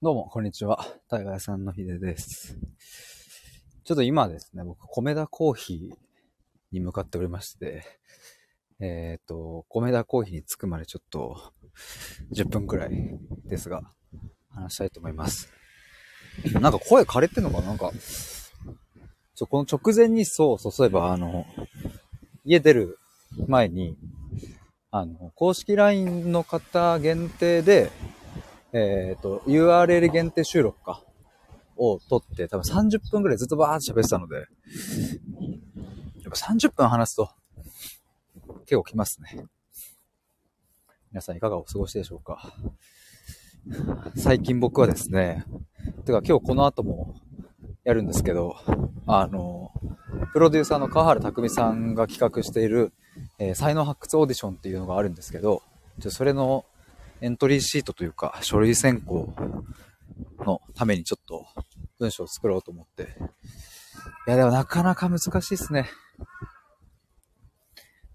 どうも、こんにちは。大河屋さんのひでです。ちょっと今ですね、僕、米田コーヒーに向かっておりまして、えっ、と、米田コーヒーに着くまでちょっと、10分くらいですが、話したいと思います。なんか声枯れてんのかな？なんか、ちょ、この直前にそう、そう、そういえば、あの、家出る前に、あの、公式 LINE の方限定で、えっ、と、URL 限定収録か、を撮って、多分30分くらいずっとバーって喋ってたので、やっぱ30分話すと、結構きますね。皆さんいかがお過ごしでしょうか最近僕はですね、てか今日この後もやるんですけど、あの、プロデューサーの川原拓さんが企画している、えー才能発掘オーディションっていうのがあるんですけど、ちょそれのエントリーシートというか、書類選考のためにちょっと文章を作ろうと思って。いや、でもなかなか難しいですね。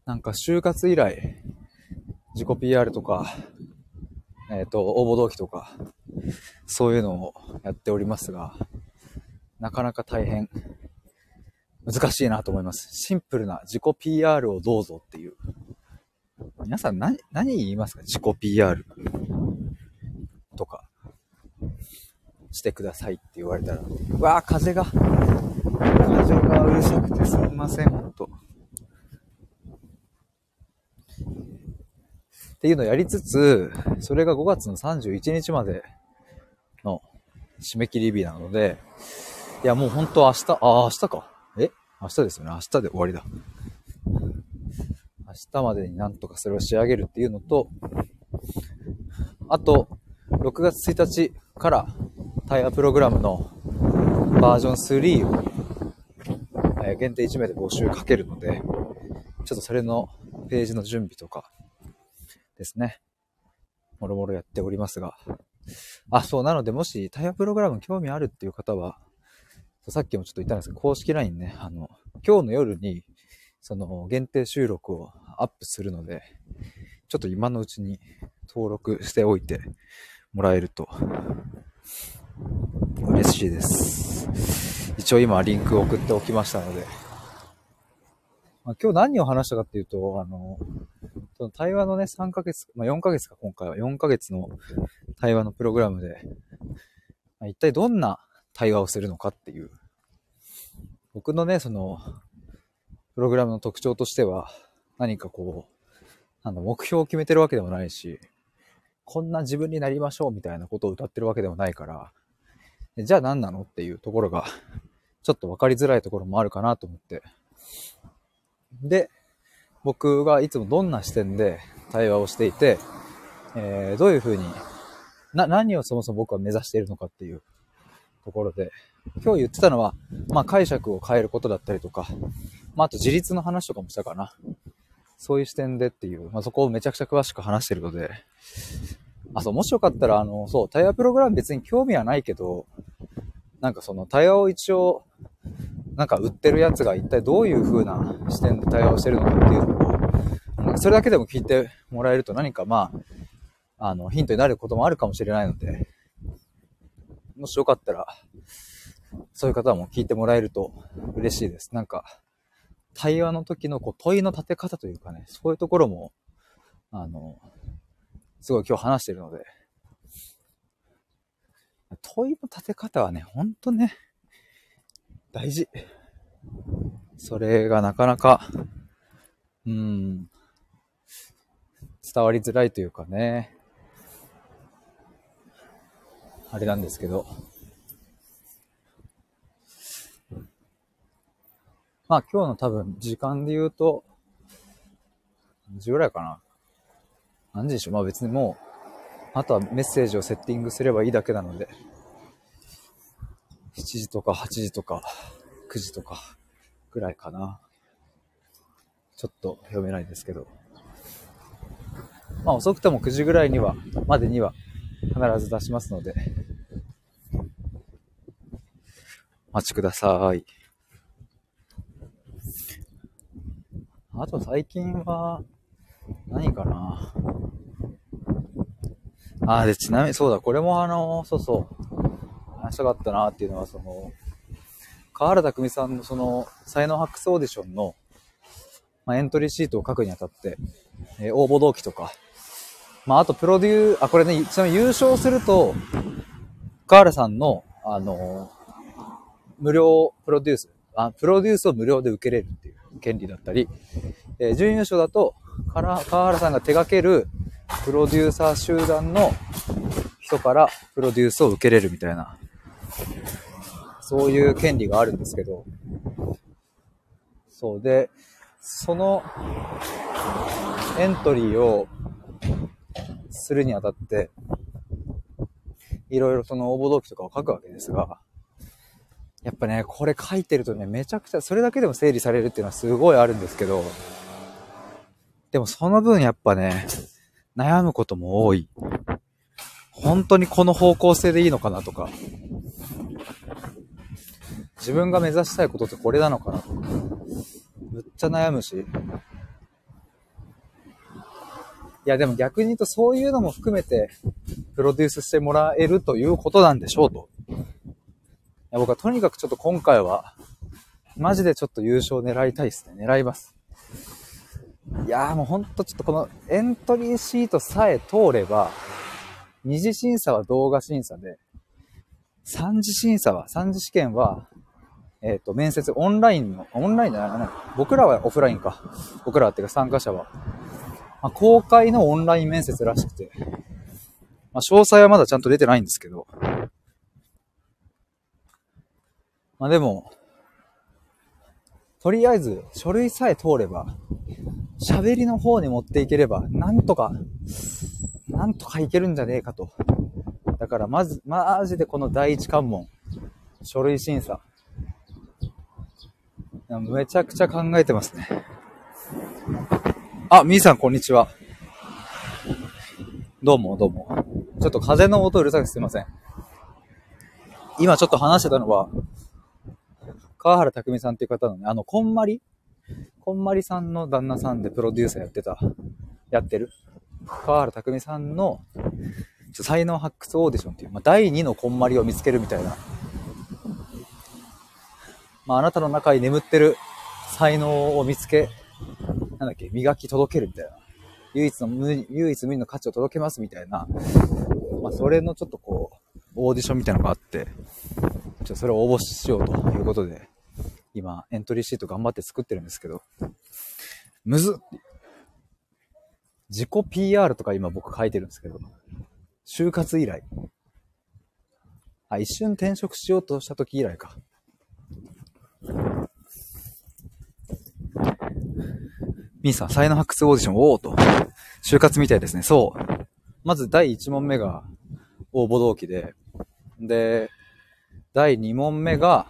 なんか就活以来、自己 PR とか、えっ、と、応募動機とか、そういうのをやっておりますが、なかなか大変、難しいなと思います。シンプルな自己 PR をどうぞっていう。皆さん何、何言いますか？自己 PR とか、してくださいって言われたら。うわぁ、風が、風がうるさくてすみません、ほんと。っていうのをやりつつ、それが5月の31日までの締め切り日なので、いやもうほんと明日、ああ、明日か。え？明日ですよね。明日で終わりだ。明日までになんとかそれを仕上げるっていうのと、あと、6月1日からタイヤプログラムのバージョン3を、え限定1名で募集かけるので、ちょっとそれのページの準備とかですね。もろもろやっておりますが。あ、そう、なのでもしタイヤプログラム興味あるっていう方は、さっきもちょっと言ったんですけど、公式 LINE ね、あの、今日の夜に、その限定収録をアップするので、ちょっと今のうちに登録しておいてもらえると嬉しいです。一応今リンクを送っておきましたので、まあ、今日何を話したかっていうと、あの、その対話のね、3ヶ月、まあ、4ヶ月か、今回は。4ヶ月の対話のプログラムで、まあ一体どんな対話をするのかっていう、僕のね、その、プログラムの特徴としては、何かこう、あの、目標を決めてるわけでもないし、こんな自分になりましょうみたいなことを歌ってるわけでもないから、じゃあ何なのっていうところが、ちょっと分かりづらいところもあるかなと思って。で、僕がいつもどんな視点で対話をしていて、えーどういうふうに、な、何をそもそも僕は目指しているのかっていうところで、今日言ってたのは、まあ解釈を変えることだったりとか、まああと自立の話とかもしたかな。そういう視点でっていう、まあそこをめちゃくちゃ詳しく話してるので、あ、そう、もしよかったら、あの、そう、対話プログラム別に興味はないけど、なんかその対話を一応、なんか売ってるやつが一体どういう風な視点で対話をしてるのかっていうのを、なんかそれだけでも聞いてもらえると何かまあ、あの、ヒントになることもあるかもしれないので、もしよかったら、そういう方も聞いてもらえると嬉しいです。なんか、対話の時のこう問いの立て方というかね、そういうところも、あの、すごい今日話してるので、問いの立て方はね、ほんとね、大事。それがなかなか、うん、伝わりづらいというかね、あれなんですけど、まあ今日の多分時間で言うと、何時ぐらいかな。何時でしょうまあ別にもう、あとはメッセージをセッティングすればいいだけなので、7時とか8時とか9時とかぐらいかな。ちょっと読めないですけど。まあ遅くても9時ぐらいには、までには必ず出しますので、お待ちください。あと最近は、何かな。ああ、で、ちなみにそうだ、これもあの、そうそう、話したかったなっていうのは、その、河原拓さんのその、才能発掘オーディションの、まあ、エントリーシートを書くにあたって、えー、応募動機とか、まあ、あとプロデュー、あ、これね、ちなみに優勝すると、河原さんの、あの、無料プロデュース、あ、プロデュースを無料で受けれるっていう。権利だったり、えー、準優勝だと、川原さんが手掛けるプロデューサー集団の人からプロデュースを受けれるみたいな、そういう権利があるんですけど、そうで、そのエントリーをするにあたって、いろいろその応募動機とかを書くわけですが、やっぱね、これ書いてるとね、めちゃくちゃ、それだけでも整理されるっていうのはすごいあるんですけど、でもその分やっぱね、悩むことも多い。本当にこの方向性でいいのかなとか、自分が目指したいことってこれなのかなとか、むっちゃ悩むし。いやでも逆に言うとそういうのも含めてプロデュースしてもらえるということなんでしょうと。や僕はとにかくちょっと今回は、マジでちょっと優勝狙いたいですね。狙います。いやーもうほんとちょっとこのエントリーシートさえ通れば、二次審査は動画審査で、三次審査は、三次試験は、えっ、ー、と、面接、オンラインの、オンラインじゃないかな。僕らはオフラインか。僕らっていうか参加者は。まあ、公開のオンライン面接らしくて。まあ、詳細はまだちゃんと出てないんですけど。まあでも、とりあえず書類さえ通れば、喋りの方に持っていければ、なんとか、なんとかいけるんじゃねえかと。だからまず、マジでこの第一関門、書類審査。めちゃくちゃ考えてますね。あ、みーさんこんにちは。どうもどうも。ちょっと風の音うるさくすいません。今ちょっと話してたのは、川原拓さんっていう方のね、あの、こんまり？こんまりさんの旦那さんでプロデューサーやってた、やってる、川原拓さんの、ちょ才能発掘オーディションっていう、まあ、第2のこんまりを見つけるみたいな。まあ、あなたの中に眠ってる才能を見つけ、なんだっけ、磨き届けるみたいな。唯一の、唯一無二の価値を届けますみたいな。まあ、それのちょっとこう、オーディションみたいなのがあって、ちょっとそれを応募しようということで、今、エントリーシート頑張って作ってるんですけど、むずっ自己 PR とか今僕書いてるんですけど、就活以来。あ、一瞬転職しようとした時以来か。ミーさん、才能発掘オーディション、おーと。就活みたいですね。そう。まず第1問目が応募動機で、で、第2問目が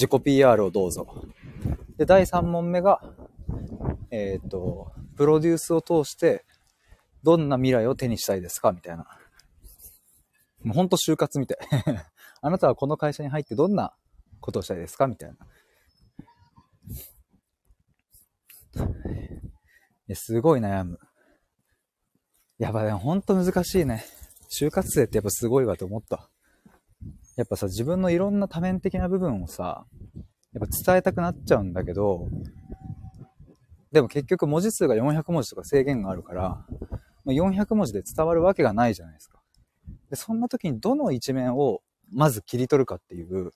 自己 PR をどうぞ。で、第3問目が、えっ、ー、と、プロデュースを通して、どんな未来を手にしたいですかみたいな。もうほんと就活みたい。あなたはこの会社に入ってどんなことをしたいですかみたいな。い、すごい悩む。やばい、ほんと難しいね。就活生ってやっぱすごいわと思った。やっぱさ、自分のいろんな多面的な部分をさ、やっぱ伝えたくなっちゃうんだけど、でも結局文字数が400文字とか制限があるから、400文字で伝わるわけがないじゃないですか。で、そんな時にどの一面をまず切り取るかっていう、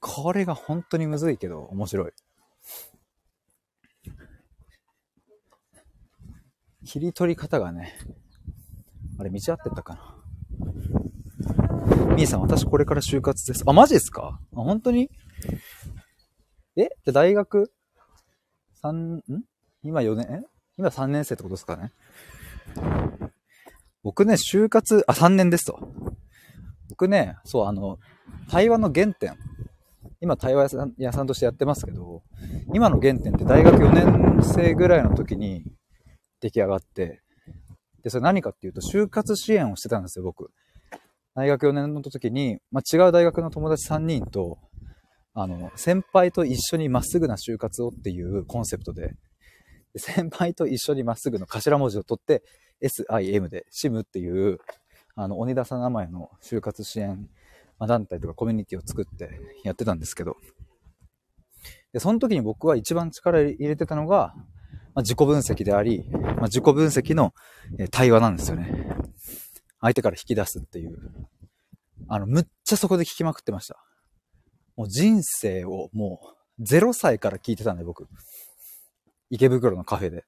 これが本当にむずいけど面白い。切り取り方がね、あれ道合ってったかな？みーさん、私これから就活です。あ、マジですか？あ、本当に？え？じゃ大学？3、ん？今4年？今3年生ってことですかね？僕ね、就活、あ、3年ですと。僕ね、そう、あの、対話の原点。今、対話屋さんとしてやってますけど、今の原点って大学4年生ぐらいの時に出来上がって、で、それ何かっていうと、就活支援をしてたんですよ、僕。大学4年の時に、まあ、違う大学の友達3人と、あの、先輩と一緒にまっすぐな就活をっていうコンセプトで、先輩と一緒にまっすぐの頭文字を取って、SIM で SIM っていう、あの、鬼田さん名前の就活支援団体とかコミュニティを作ってやってたんですけど、で、その時に僕は一番力入れてたのが、まあ、自己分析であり、まあ、自己分析の対話なんですよね。相手から引き出すっていう。あの、むっちゃそこで聞きまくってました。もう人生をもう0歳から聞いてたんで僕。池袋のカフェで。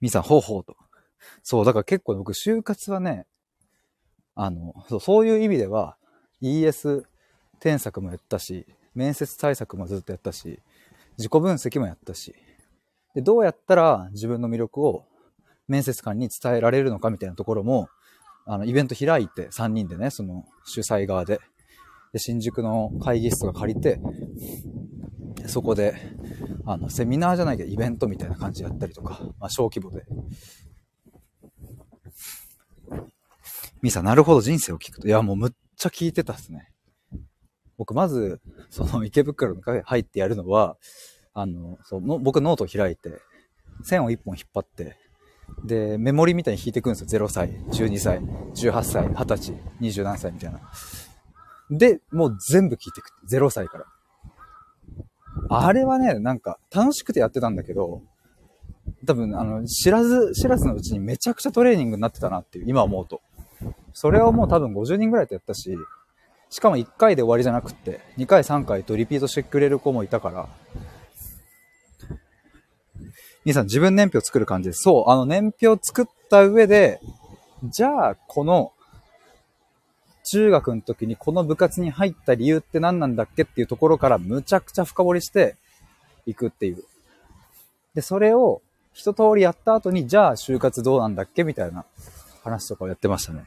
みさん、ほうほうと。そう、だから結構僕、就活はね、あの、そうそういう意味では、ES 添削もやったし、面接対策もずっとやったし、自己分析もやったし、で、どうやったら自分の魅力を面接官に伝えられるのかみたいなところも、あの、イベント開いて3人でね、その主催側で、で、新宿の会議室とか借りて、そこで、あの、セミナーじゃないけど、イベントみたいな感じやったりとか、まあ、小規模で。ミサ、なるほど、人生を聞くと。いや、もうむっちゃ聞いてたっすね。僕、まず、その池袋のカフェ入ってやるのは、あの、そうの僕ノートを開いて、線を1本引っ張って、で、目盛りみたいに引いていくんですよ。0歳、12歳、18歳、20歳、20何歳みたいな。で、もう全部聞いていく。0歳から。あれはね、なんか楽しくてやってたんだけど、多分、あの、知らず、知らずのうちにめちゃくちゃトレーニングになってたなっていう、今思うと。それをもう多分50人ぐらいとやったし、しかも1回で終わりじゃなくって、2回3回とリピートしてくれる子もいたから、皆さん自分年表作る感じです。そう、あの年表作った上で、じゃあ、この、中学の時にこの部活に入った理由って何なんだっけっていうところからむちゃくちゃ深掘りしていくっていう。で、それを一通りやった後に、じゃあ就活どうなんだっけみたいな話とかをやってましたね。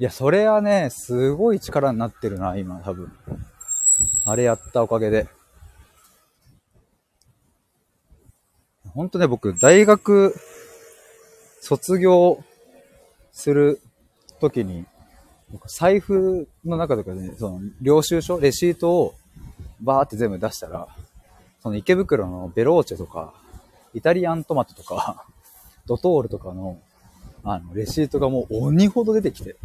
いや、それはね、すごい力になってるな、今、多分。あれやったおかげで。ほんとね、僕、大学卒業するときに、財布の中とかで、ね、その、領収書、レシートをバーって全部出したら、その池袋のベローチェとか、イタリアントマトとか、ドトールとかの、あの、レシートがもう鬼ほど出てきて、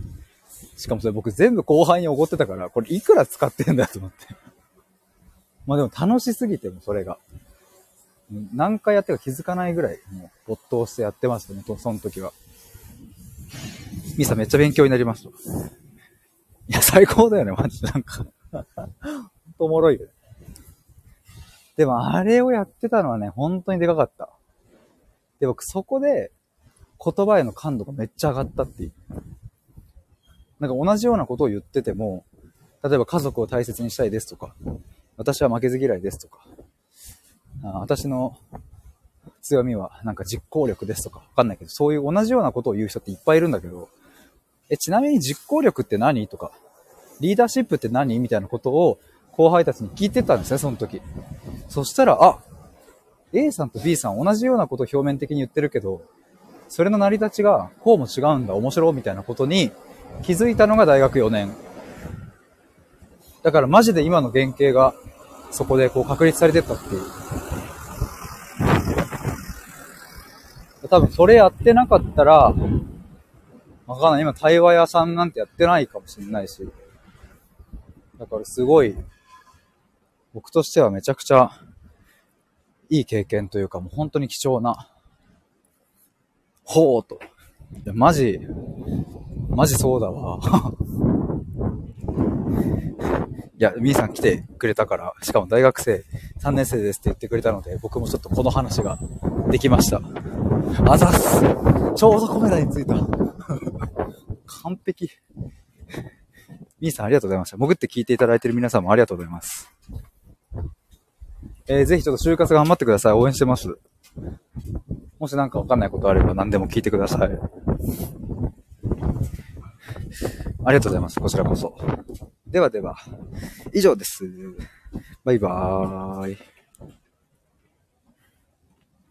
しかもそれ僕全部後輩におごってたから、これいくら使ってんだと思って。まあでも楽しすぎてもそれが。何回やってか気づかないぐらい、もう没頭してやってましたね、その時は。ミサめっちゃ勉強になりますと。いや、最高だよね、マジで。なんかおもろいよね。でも、あれをやってたのはね、本当にでかかった。で、僕、そこで、言葉への感度がめっちゃ上がったっていう。なんか同じようなことを言ってても、例えば家族を大切にしたいですとか、私は負けず嫌いですとか、あ私の強みはなんか実行力ですとか、わかんないけど、そういう同じようなことを言う人っていっぱいいるんだけど、え、ちなみに実行力って何とか、リーダーシップって何みたいなことを後輩たちに聞いてたんですね、その時。そしたら、あ、A さんと B さん同じようなことを表面的に言ってるけど、それの成り立ちがこうも違うんだ、面白いみたいなことに気づいたのが大学4年。だからマジで今の原型がそこでこう確立されてったっていう。多分それやってなかったら、わかんない。今対話屋さんなんてやってないかもしれないし。だからすごい、僕としてはめちゃくちゃいい経験というかもう本当に貴重な、ほうと。いや、マジ、マジそうだわ。いや、みーさん来てくれたから、しかも大学生3年生ですって言ってくれたので、僕もちょっとこの話ができました。あざっすちょうどコメダに着いた。完璧。みーさんありがとうございました。潜って聞いていただいている皆さんもありがとうございます。えー、ぜひちょっと就活頑張ってください。応援してます。もしなんかわかんないことあれば何でも聞いてください。ありがとうございます。こちらこそ。ではでは、以上です。バイバーイ。